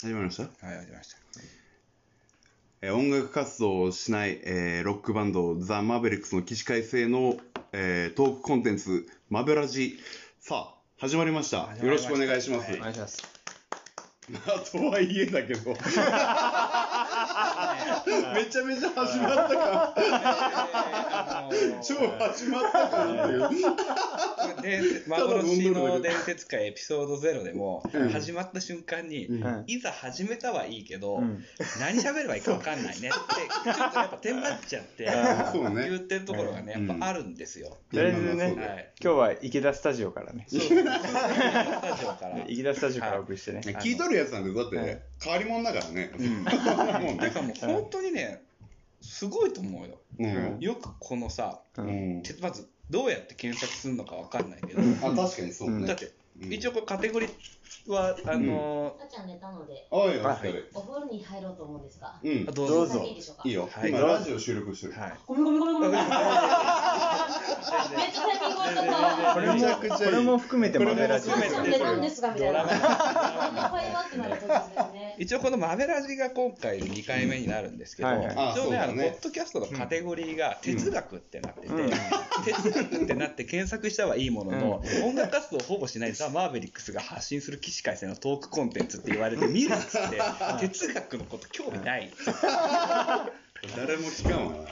始まりました？はい、始まりました。えー音楽活動をしない、えーロックバンドザ・マーベリックスの起死回生の、えートークコンテンツマベラジ。さあ始まりました。よろしくお願いします、はいお願いします。ま あとはいえだけど めちゃめちゃ始まったか超始まったかっていう。伝説幻の伝説会エピソード0でも、うん始まった瞬間に、い。ざ始めたはいいけど、うん。何喋ればいいか分かんないねって、ちょっとやっぱテンパっちゃって、そうね。言ってるところがね、やっぱあるんですよ。とりあえずね。今日は池田スタジオからね。そうそうそうスタジオから。池田スタジオからお送りしてね。聞いとるやつなんてだって、はい変わり者だからね、もうね。だからもう本当にね、すごいと思うよ。うん。よくこのさ、ううんまずどうやって検索するのか分かんないけど、あ確かにそうね、だって、うん。一応これカテゴリーは、あの赤ちゃん寝たので、おいお疲れ、お風呂に入ろうと思うんですが、うん。ー、どうぞ。どうぞ。いいでしょうかいいよ、はい。今ラジオ収録してる、はい。ごめんごめんごめんごめん。めっちゃ最近終わいい。これも含めてマベラジこれも含めて赤ちゃん寝たんですがみたいな。ドラマ。会話ってなるとですね。一応このマベラジが今回で2回目になるんですけど、はいはい。あ一応ね、あの、ねポッドキャストのカテゴリーが哲学ってなってて、哲学ってなって検索したはいいものの、音楽活動をほぼしないザ・マーベリックスが発信する起死回生のトークコンテンツって言われて見るっつって、哲学のこと興味ない。誰も聞かんわな、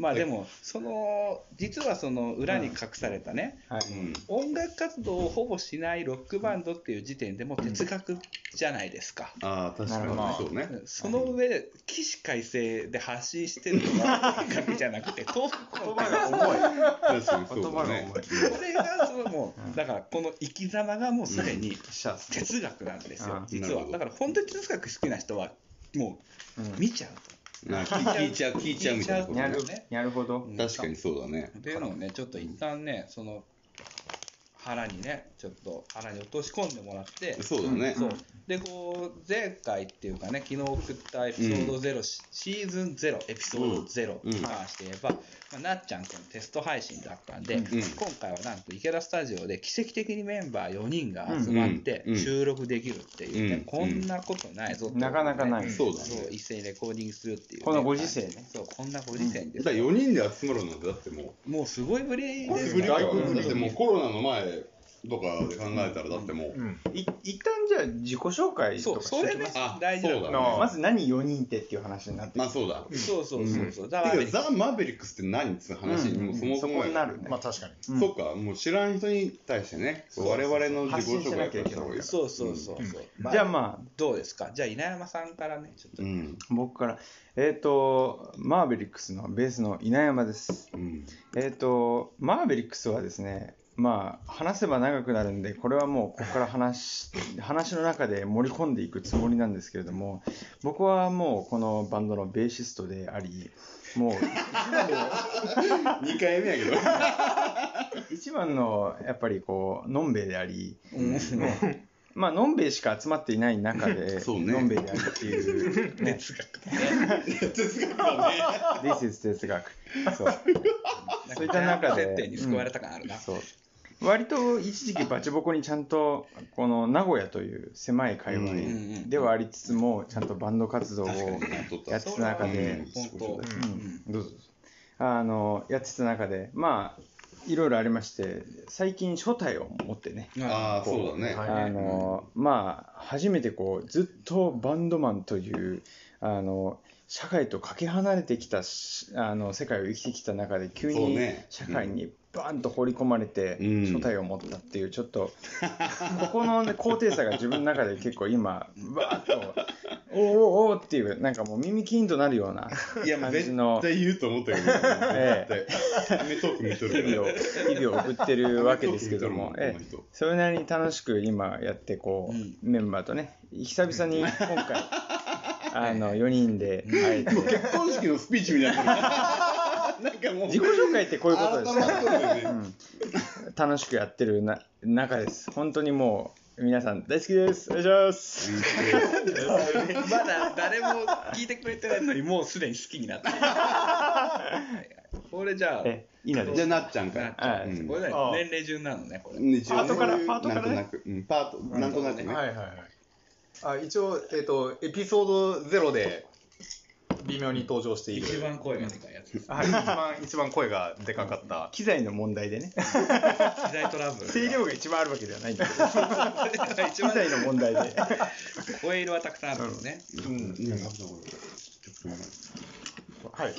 まあでも、その、実はその裏に隠されたね、はい。うん。音楽活動をほぼしないロックバンドっていう時点でもう哲学じゃないですか。ああ確かに。そうね、その上で、起死回生で発信してるのは音楽じゃなくて、トークコンテンツ重い。確かにそうだね。言葉がこれがそのもう、だからこの生き様がもうすでに。哲学なんですよう、ん。実は。だから本当に哲学好きな人は、もう見ちゃうな聞聞いちゃう聞いちゃうみたいなことなるねなるほど。と。確かにそうだねっていうのをね、ちょっと一旦ね、その腹にね、ちょっと腹に落とし込んでもらって、そうだね、そう。でこう前回っていうかね昨日送ったエピソード0、シシーズン0エピソード0に関して言えば、まあ、なっちゃんとのテスト配信だったんで、ん。今回はなんと池田スタジオで奇跡的にメンバー4人が集まってうん。うん。収録できるっていうね、うん。こんなことないぞって、なかなかない。そうだね。そう一斉にレコーディングするっていうね、このご時世ね。そうこんなご時世にですだからよ、4人で集まるなんてだってもう。もうすごいぶりですぶりからだ外国ってもうコロナの前とかで考えたらだってもう、い一旦じゃあ自己紹介とかそうそれねしてきます。あ大事なの。そうだね。まず何4人ってっていう話になってまあそうだ、そうそうそうそう、だてからかザ・マーベリックスって何っつう話にもうそもそもそこになるね。まあ確かに。うん。そっかもう知らん人に対してねそう我々の自己紹介発信しなきゃいけないした方がいいそうそうそうそう、じゃあまあ、どうですか？じゃあ稲山さんからねちょっと、うん。僕から、えっ、と、マーベリックスのベースの稲山です。うん。えっ、と、マーベリックスはですね、まあ、話せば長くなるんで、これはもうここから話、話の中で盛り込んでいくつもりなんですけれども、僕はもうこのバンドのベーシストであり、もう2回目やけど。一番のやっぱりこう、のんべえであり、まあ、のんべえしか集まっていない中で、そうね。のんべえでありっていう、ね、哲学。哲学だね。This is 哲学。そう。そういった中で。設定に救われた感あるな、そう。割と一時期バチボコにちゃんと、この名古屋という狭い界隈ではありつつも、ちゃんとバンド活動をやってた中で。うん、どうぞ。あの、やってた中で、まあ、いろいろありまして、最近初代を持ってね、ああそうだね、はい。あの、まあ、初めてこう、ずっとバンドマンという、あの、社会とかけ離れてきたしあの世界を生きてきた中で急に社会にバーンと放り込まれてうん。初体を持ったっていうちょっとここの、ね、高低差が自分の中で結構今バーッとおーおーおーっていうなんかもう耳キーンとなるようないや、もう絶感じの対言うと思ったけど、え絶対。アメトーク見とる日々を日々を送ってるわけですけども、ええ。えそれなりに楽しく今やってこう、うん。メンバーとね久々に今回あの4人で会えて結婚式のスピーチみたいにな。なんかもう、自己紹介ってこういうことですね。うん。楽しくやってるな中です。本当にもう皆さん大好きです。お願いします。まだ誰も聞いてくれてないのにもうすでに好きになってる。これじゃあえいいのです。じゃあ、なっちゃんから。はいうん。これねああ年齢順なのねこれ。パートから？パートからね？なんとなく、うん、パート、なんとなくね。はいはいはい。あ一応、えっ、と、エピソード0で微妙に登場している。一番声がでかいやつです。はい、一番、一番声がでかかった。機材の問題でね。機材トラブル。声量が一番あるわけではないんだけど、一番機材の問題で。声色はたくさんあるんですね。うん。はい。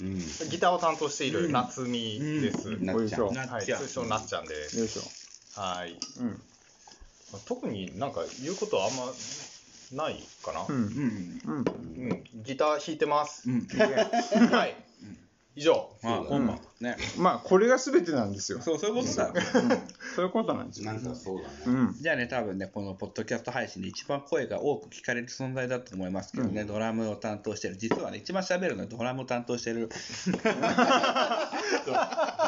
うん。ギターを担当している夏美です。うんおいしょ。はい、なっちゃう通称なっちゃんで。よいしょ。はい。うん。特になんか言うことはあんまないかな？うん。うん。うん。うん、ギター弾いてます。うん。はい。以上。まあ、今晩ね。まあ、これが全てなんですよ。そう、そういうことだ。そういうことなんですよ。なんかそうだね。うん。じゃあね、多分ね、このポッドキャスト配信で一番声が多く聞かれる存在だと思いますけどね、ドラムを担当してる、実はね、一番喋るのはドラムを担当してる、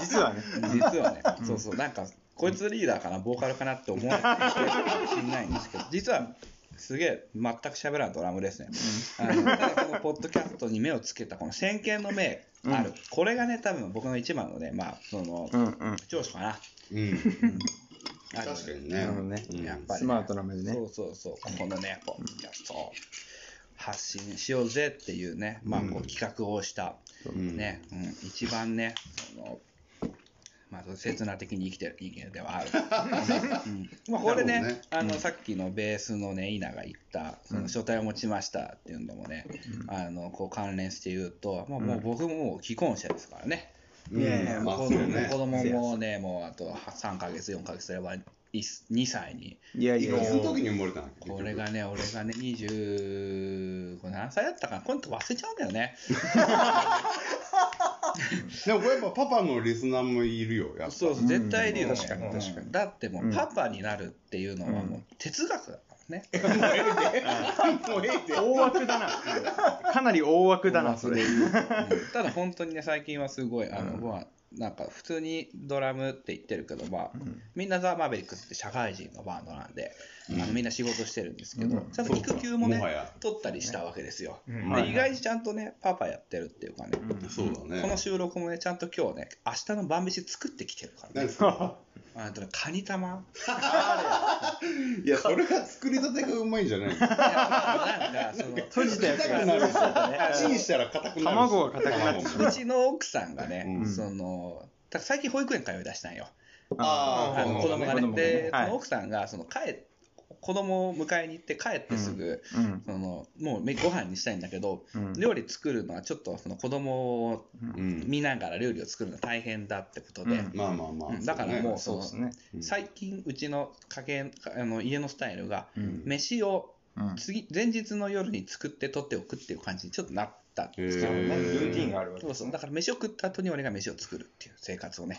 実はね。実はね、そうそう、なんか、こいつリーダーかな、ボーカルかなって思われてるかもしれないんですけど、実は、すげえ、全く喋らんドラムですね。あのただ、このポッドキャストに目をつけた、この先見の明ある、これがね、多分僕の一番のね、まあ、その、うんうん。長所かな。うん。ある確かにね。なるほどね。うん。やっぱり、スマートな目でね。そうそうそう、このね、ポッドキャストを発信しようぜっていうね、まあ、こう企画をした、う。んね、うん、一番ね、そのまあ、刹那的に生きてる人間ではある。うん。まあ、これね、ね。あの、さっきのベースのね、稲が言った、その書体を持ちましたっていうのもね、あの、こう関連して言うと、まあ、もう僕ももう既婚者ですからね。うん。いやいやまあ子供もね、もうあと3ヶ月、4ヶ月すれば2歳に。いやいやいや。いつの時に生まれたの？これがね、俺がね、20、これ何歳だったかな？これって忘れちゃうんだよね。でもこれやっぱパパのリスナーもいるよ、やっぱ。そうそう、絶対いるよね。確かに確かにうんだってもう、パパになるっていうのはもう哲学だからね。もうええで。大枠だな。かなり大枠だな、それ。ただ本当にね、最近はすごい、あの、まあ、なんか普通にドラムって言ってるけど、まあ、みんなザ・マーベリックスって社会人のバンドなんで、あのみんな仕事してるんですけど、ちゃんと育休もね取ったりしたわけですよ。ん。で意外にちゃんとね、パパやってるっていうかね、そうだね。この収録もね、ちゃんと今日ね、明日の晩飯作ってきてるからね。あとね、カニ玉？いや、それが作りたてがうまいんじゃないの？いやなんか、その、閉じたやつが。硬くなるし、チンしたら硬くなるし。卵が硬くなってしう。ちの奥さんがね、うん。その、最近保育園通い出したんよ。ああ、あの子供がね。子供がね。で、はい。その奥さんが、その帰っ子供を迎えに行って帰ってすぐ、うん。そのもうめご飯にしたいんだけど、うん。料理作るのはちょっとその子供をうん。見ながら料理を作るの大変だってことで、うん。まあまあまあ。うん。だからもうそのそうですね。最近うちの家計あの家のスタイルが、うん。飯をうん。次前日の夜に作って取っておくっていう感じにちょっとなったんですよへー。まずルーティンがあるわけそうそう。だから飯を食った後に俺が飯を作るっていう生活をね。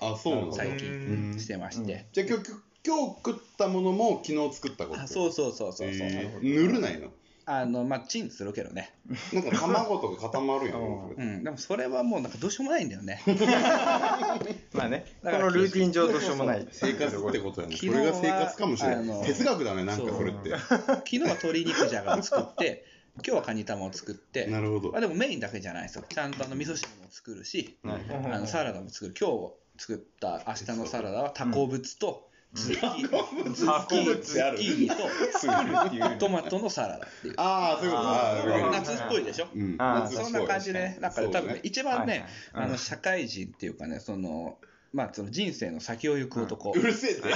最うん近してまして、じゃあ今日、今日食ったものも昨日作ったこと。あそうそうそうそうそう、えー塗るないのあのまあチンするけどね。なんか卵とか固まるやん。うん。でもそれはもうなんかどうしようもないんだよね。まあね、こだからのルーティン上どうしようもない。生活ってことやね。そ昨日はれが生活かもしれない。哲学だね、なんかそう。それって。昨日は鶏肉じゃがを作って 今日はカニ玉を作って。なるほど。まあ、。でもメインだけじゃないですよ。ちゃんとあの味噌汁も作るし、はいあのサラダも作る。今日作った明日のサラダはタコブツとズッキーズッキーズッキーニとトマトのサラダっていうああ、そういうこと。夏っぽいでしょ？うん。あー夏っぽいそんな感じでね、なんか多分ね、一番ね、はいはいあの社会人っていうかね、その、まあ、その人生の先を行く男。うるせえって。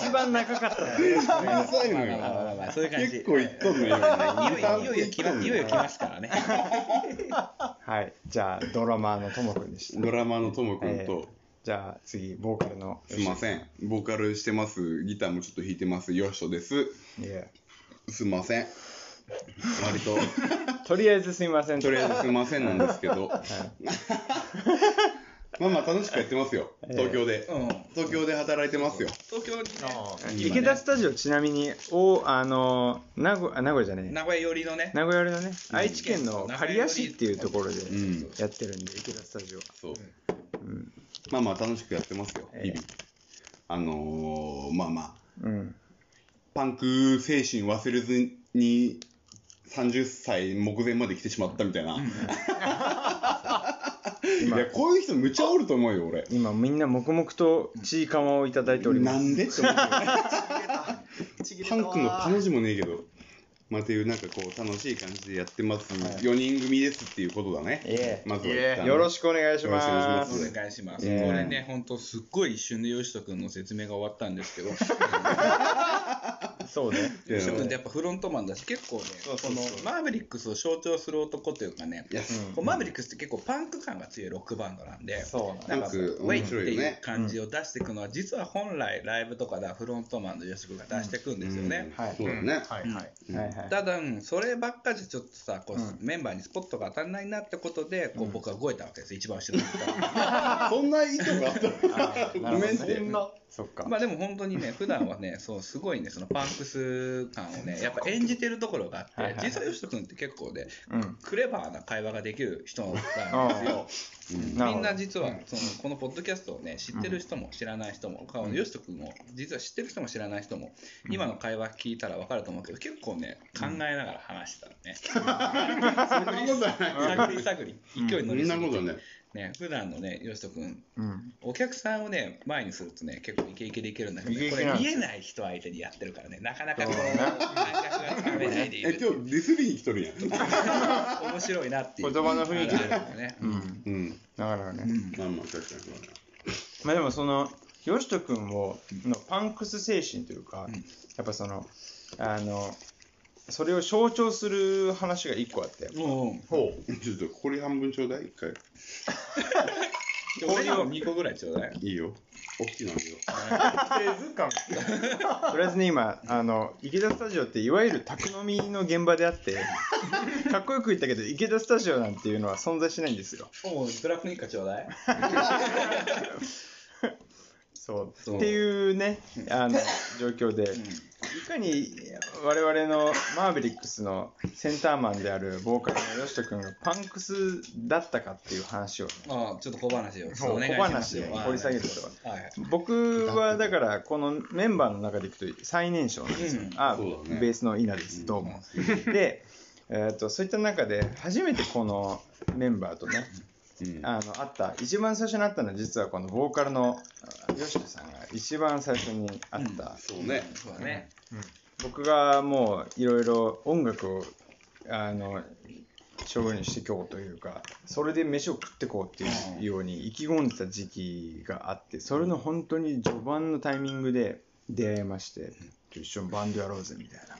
一番長かったね。うるさいのまあまあまあまあよ。まあ、そういう感じ。結構いっとんのよ。いよいよいよ来まいよいよ来ますからね。はい。じゃあ、ドラマーのともくんでした。ドラマのともくんえと、じゃあ、次、ボーカルの。すいません。ボーカルしてます。ギターもちょっと弾いてます。よっしょです。いやすいません。割と、とりあえずすいません。とりあえずすいませんなんですけど、はい まあまあ楽しくやってますよ。東京で。うん。東京で働いてますよ。東京にね、池田スタジオ、ちなみに、お、あの、名古あ名古屋じゃねえ。名古屋寄りのね、名古屋寄りのね、愛知県の刈谷市っていうところでんやってるんで、池田スタジオは。そう。まあまあ楽しくやってますよ、日々。あのー、まあまあ、うん。パンク精神忘れずに30歳目前まで来てしまったみたいな。いや、こういう人むちゃおると思うよ、俺。今みんな黙々とちいかわをいただいております。なんで？って思ってる。パンクのパの字もねえけど。まあ、っていう、なんかこう、楽しい感じでやってます。4人組ですっていうことだね。えまずはえよろしくお願いしまよろしくお願いしす。ますお願いします。ええこれね、本当すっごい一瞬でよしとくんの説明が終わったんですけど、そうね。よしとくんってやっぱフロントマンだし、結構ね、そのマーベリックスを象徴する男というかね、マーベリックスって結構パンク感が強いロックバンドなんで、そうなんかパンクウェイっていう面白いよね。感じを出していくのは、実は本来ライブとかではフロントマンのよしとくんが出していくんですよね。はい。そうだね。はいはい。うん。はいはい。ただ、うんそればっかじゃちょっとさ、こううん。メンバーにスポットが当たらないなってことで、こう僕は動いたわけです、一番後ろにいた。そんな意図があったあーなるほどね。ごめんって。そんな、そっか。まあでも本当にね、普段はね、そうすごいね、そのパンクス感をね、やっぱ演じてるところがあって、はいはい実はよしと君って結構ね、うん。クレバーな会話ができる人なんですよ。みんな実はそのこのポッドキャストをね知ってる人も知らない人も、顔のよしとくんも実は知ってる人も知らない人も、今の会話聞いたら分かると思うけど結構ね考えながら話してたね、そん。探り探り。勢いに乗そりすぎて。ね。ね普段のねよしとくんうん。お客さんをね前にするとね結構イケイケでいけるんだけど、ね、これ見えない人相手にやってるからねなかなかこ感覚がないでいえ、る今日ディスりに来とるやん。面白いなっていう。言葉の雰囲気ね、うん。うん。なかなかね。まあまあ、確かにそうだね。まあでもその、よしとくんを、のパンクス精神というか、やっぱその、あの、それを象徴する話が一個あって、うんほちょっと、これ半分ちょうだい、一回。俺にも2個ぐらいちょうだいいいよ。大きいのあるよ。う。製図感。とりあえずね、今、あの、池田スタジオって、いわゆる宅飲みの現場であって、かっこよく言ったけど、池田スタジオなんていうのは存在しないんですよ。おうブラックニッカちょうだい そう。そうっていうね、あの、状況で、いかに我々のマーベリックスのセンターマンであるボーカルの吉人君がパンクスだったかっていう話を、ね、ああちょっと小話を。小ます。よ話で掘り下げるとはい。はい僕はだからこのメンバーの中でいくと最年少なんですよ、うん。あね。ベースの稲です。どうも、で、えー、とそういった中で初めてこのメンバーとねうん。あの会った。一番最初に会ったのは実はこのボーカルのあ吉田さんが一番最初に会った、そうね。そうだね。僕がもういろいろ音楽をあの勝負にしていこうというかそれで飯を食っていこうっていうように意気込んでた時期があってそれの本当に序盤のタイミングで出会いまして一緒にバンドやろうぜみたいな。っ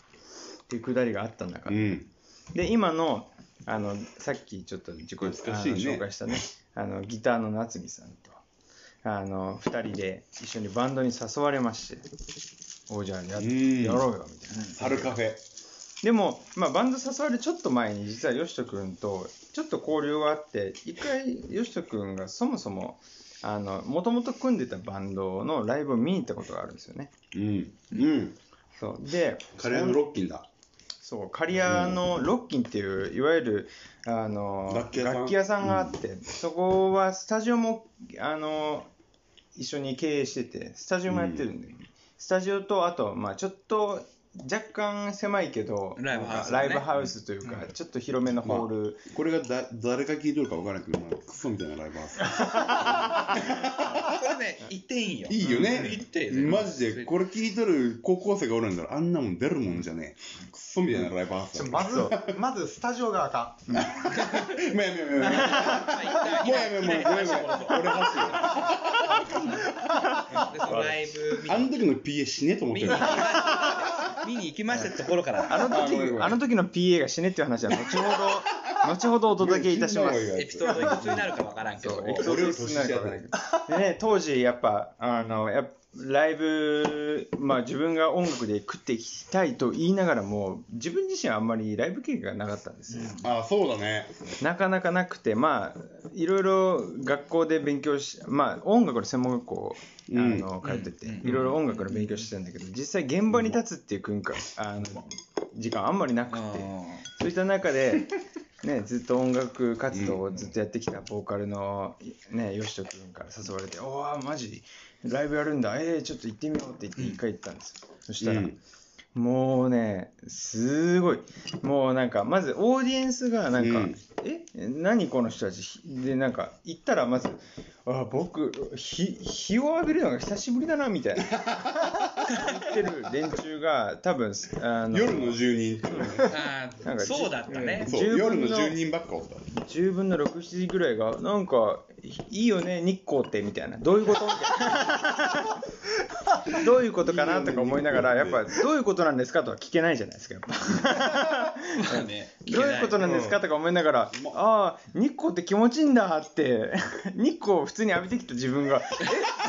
ていうくだりがあった中で,、うん。で今のあのさっきちょっと自己、ね紹介したねあのギターの夏美さんとあの2人で一緒にバンドに誘われましておじゃあやうんやろうよみたいな。春カフェ。でも、まあ、バンド誘われるちょっと前に実はよしとくんとちょっと交流があって一回よしとくんがそもそももともと組んでたバンドのライブを見に行ったことがあるんですよねうん。うん。そうでカレーのロッキンだ。そう刈谷のロッキンっていういわゆるあの楽器屋さん？屋さんがあって、そこはスタジオもあの一緒に経営しててスタジオもやってるんで、スタジオとあと、まあ、ちょっと若干狭いけどライブハウスだねライブハウスというか、ちょっと広めのホール、これがだ誰が聞いとるか分からんけど、まあ、クソみたいなライブハウス。これね言っていいよいいよね言ってマジで、これ聞いとる高校生がおるんだら、あんなもん出るもんじゃねえ。クソみたいなライブハウスだ。まず、まずスタジオがあかん。もうやめようやめようやめ。もうやめ。俺走る。あの時の PA 死ねえと思ってる見に行きましたところから。あの時あの時の PA が死ねっていう話は後ほど後ほどお届けいたします。エピソードいくつになるかわからんけど。エピソードいくつになるかわからないけど。でね、当時やっぱ、あの、やっぱライブ、まあ自分が音楽で食っていきたいと言いながらも、自分自身はあんまりライブ経験がなかったんですよ。あ、そうだね。なかなかなくて、まあ、いろいろ学校で勉強し、まあ音楽の専門学校、あの、通ってて、いろいろ音楽の勉強してたんだけど、実際現場に立つっていう空間、あの、時間あんまりなくて、そういった中で、ね、ずっと音楽活動をずっとやってきたボーカルの、ね、よしとくんから誘われて、おー、マジ、ライブやるんだ、えー、ちょっと行ってみようって言って一回行ったんですよ。そしたら、うん。もうね、すごい。もうなんか、まずオーディエンスがなんか、うん。え？何この人たち？で、なんか、行ったらまず、あ僕、日、日を浴びるのが久しぶりだな、みたいな。ってる連中が、多分、あの、夜の住人。あなんかーそうだったね。そう、10夜の住人ばっかおった。10分の6、7時ぐらいが、なんか、いいよね、日光って、みたいな。どういうことみたいなどういうことかなとか思いながら、やっぱ、どういうことなんですかとは聞けないじゃないですか、やっぱ。まあねどういうことなんですかとか思いながら、ああ、日光って気持ちいいんだって、日光を普通に浴びてきた自分が、え、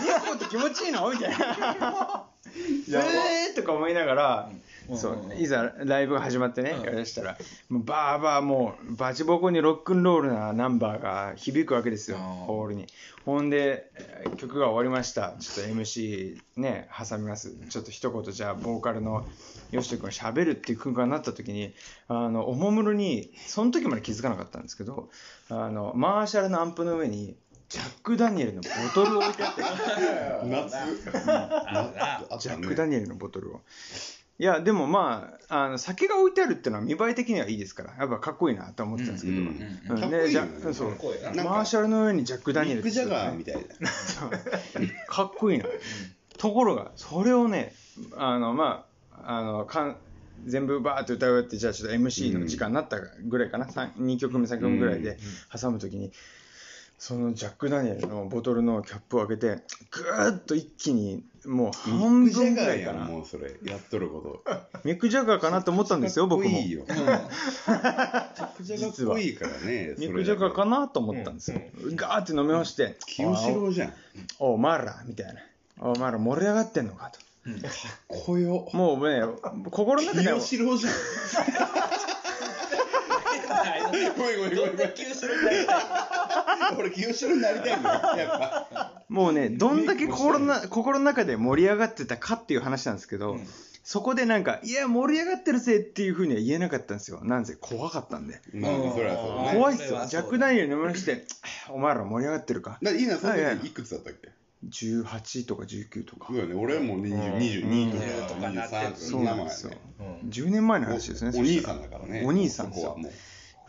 日光って気持ちいいの？みたいな。えーとか思いながら、そういざライブが始まってね、やりだしたら、もうバーバーもうバチボコにロックンロールなナンバーが響くわけですよ、ホールに。ほんで、えー曲が終わりました。ちょっと MC ね、挟みます。ちょっと一言じゃあ、ボーカルのよしと君が喋るっていう空間になった時に、あの、おもむろに、その時まで気づかなかったんですけど、あの、マーシャルのアンプの上に、ジャック・ダニエルのボトルを置いてあって、夏。ジャック・ダニエルのボトルを。いや、でもまあ、あの酒が置いてあるっていうのは見栄え的にはいいですから、やっぱかっこいいなと思ってたんですけど、うんうんかっこいいよね。でじゃそう。マーシャルの上にジャック・ダニエルミック・ジャガーいみたいな。かっこいいな。ところが、それをね、あの、まあ、あの、かん全部バーって歌い終わって、じゃあちょっと MC の時間になったぐらいかな、三2曲目、3曲目ぐらいで挟むときに、そのジャック・ダニエルのボトルのキャップを開けて、ぐーっと一気に、もう半分ぐらいかな。もうそれ。やっとること。ミック・ジャガーかなと思ったんですよ、僕も。いいよ。ミック・ジャガーかっこいいからね。ミック・ジャガーかなと思ったんですよ。ガーって飲み干して、清志郎じゃん。おお前ら、みたいな。お前ら盛り上がってんのかと。こよ。もうね、心の中では清志郎じゃん。ごめんごめんごめん俺、清志郎になりたいんだよ。やっぱ。もうね、どんだけ心のな心の中で盛り上がってたかっていう話なんですけど、そこでなんか、いや、盛り上がってるぜっていうふうには言えなかったんですよ。なんせ怖かったんで。まあ、それはそうね。怖いっすよ。それはそうジャック・ダニエル飲みまして、お前ら盛り上がってるか。だいいな、その時いくつだったっけ？18とか19とかそう。だよね、俺はもう20 22とか20とかなって23とかそうんなんですよね。。10年前の話ですね。おお兄さんだからね。お兄さんですよ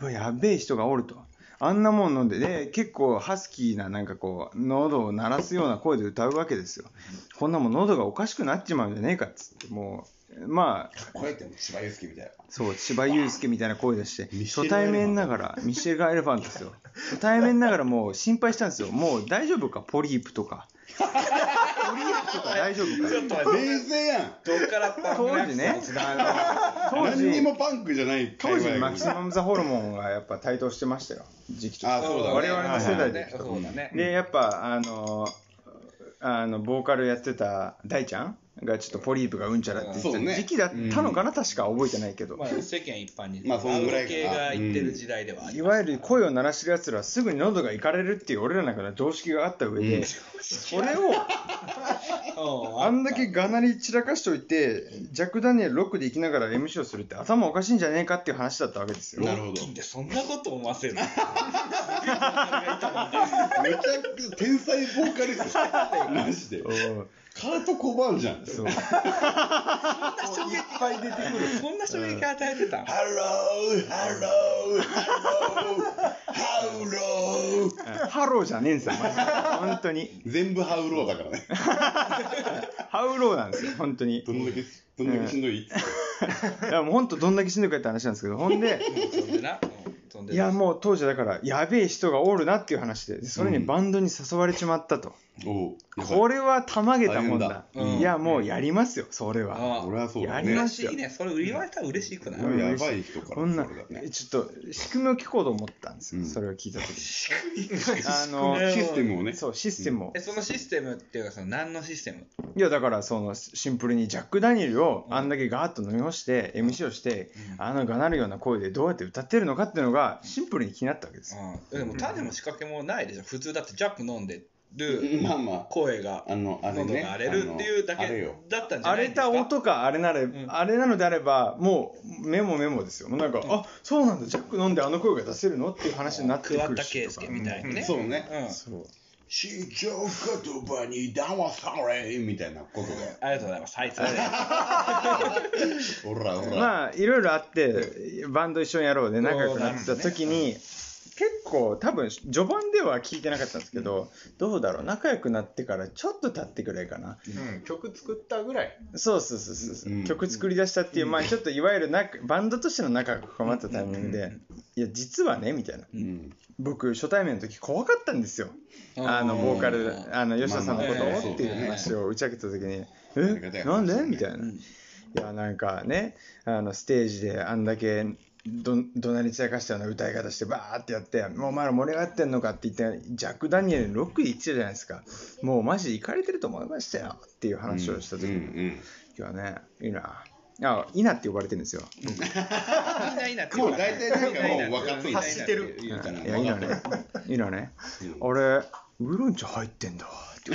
やべえ人がおると。あんなもん飲んで、で、結構ハスキーな、なんかこう、喉を鳴らすような声で歌うわけですよ。こんなもん喉がおかしくなっちまうんじゃねえかっつって、もう、まあ、こうやって千葉祐介みたいな。そう、千葉祐介みたいな声出して初対面ながら、ミシェル・エレファントですよ。初対面ながらもう心配したんですよ。もう大丈夫か、ポリープとか。ポリープとか大丈夫か？ちょっと冷静やん。どっから当時ね、あの当何に時、もパンクじゃない当時マキシマム・ザ・ホルモンがやっぱ台頭してましたよ。時期としてあそうだね我々の世代で。そうだね。で、やっぱ、あの、あの、ボーカルやってた大ちゃんがちょっとポリープがうんちゃらって言った時期だったのかな、確か覚えてないけど。まあ、世間一般に、まあそんぐらいが言ってる時代ではあいわゆる声を鳴らしてる奴らはすぐに喉がいかれるっていう俺らの中の常識があった上で、うんそれをうん あんだけがなり散らかしておいて、ジャック・ダニエルロックで行きながら MC をするって頭おかしいんじゃねえかっていう話だったわけですよ。なるほど。そんなこと思わせるの？めちゃくちゃ天才ボーカリスト。マジで。うんカート・コバーンじゃん。そう。衝撃いっぱい出てくる。そんな衝撃与えてたん？ Hello, hello, hello、How low。Hello じゃねえんすよ、マジで本当に。全部 how low だからね。How low なんですよ、本当に。どんだけ、どんだけしんどい？いや、もう本当どんだけしんどいかって話なんですけど、ほんで、飛んでな。うん飛んでいや、もう当時だから、やべえ人がおるなっていう話で、でそれにバンドに誘われちまったと。これはたまげたもんだ。うんいや、もうやりますよ、それは。あ俺はそうだやりね。ますいね。それ言われたら嬉しくない、うんやばい人からね、ちょっと、仕組みを聞こうと思ったんですよ、うんそれを聞いたときに。あの、システムをね。そう、システムをえ、。そのシステムっていうか、その何のシステム？いや、だから、その、シンプルにジャック・ダニエルをあんだけガーッと飲み干して、MC をして、あのがなるような声でどうやって歌ってるのかっていうのが、シンプルに気になったわけですよ。うん。でも、種も仕掛けもないでしょ。普通だってジャック飲んでるまあまあ。声が、あの、あれね。喉が荒れるっていうだけ。だったんじゃ荒れないですか？た音か、あれなれ、んあれなのであれば、もう、メモメモですよ。もうなんか、あ、そうなんだ、ジャック飲んであの声が出せるの？っていう話になってくるし桑田佳祐みたいにね。そうね。うん。そう。市長言葉に騙されみたいなことで。ありがとうございます。はい、それで。おらおら。まあ、いろいろあって、バンド一緒にやろうで仲良くなった時に、結構多分序盤では聞いてなかったんですけど、どうだろう？仲良くなってからちょっと経ってくらいかな？うん、曲作ったぐらい。そうそうそうそうそう、うん。曲作り出したっていう、まあちょっといわゆる仲バンドとしての仲が深まったタイミングで、いや実はねみたいな。うん。僕初対面の時怖かったんですよ。あのボーカルあの吉田さんのことをっていう話を打ち明けた時に「りがたいえ？なんで?」みたいな。いやなんかねあのステージであんだけど怒鳴り散らかしたような歌い方してバーってやって「もうお前ら盛り上がってんのか」って言ってジャック・ダニエルロックで言ってたじゃないですか。もうマジで行かれてると思いましたよ。っていう話をした時に、うんうん今日はねいいな。あいいなって呼ばれてるんですよ。み んないいなってもう大体なんかもう分かってるいやいいのね。いいのね。うん俺ウーロン茶入ってんだわって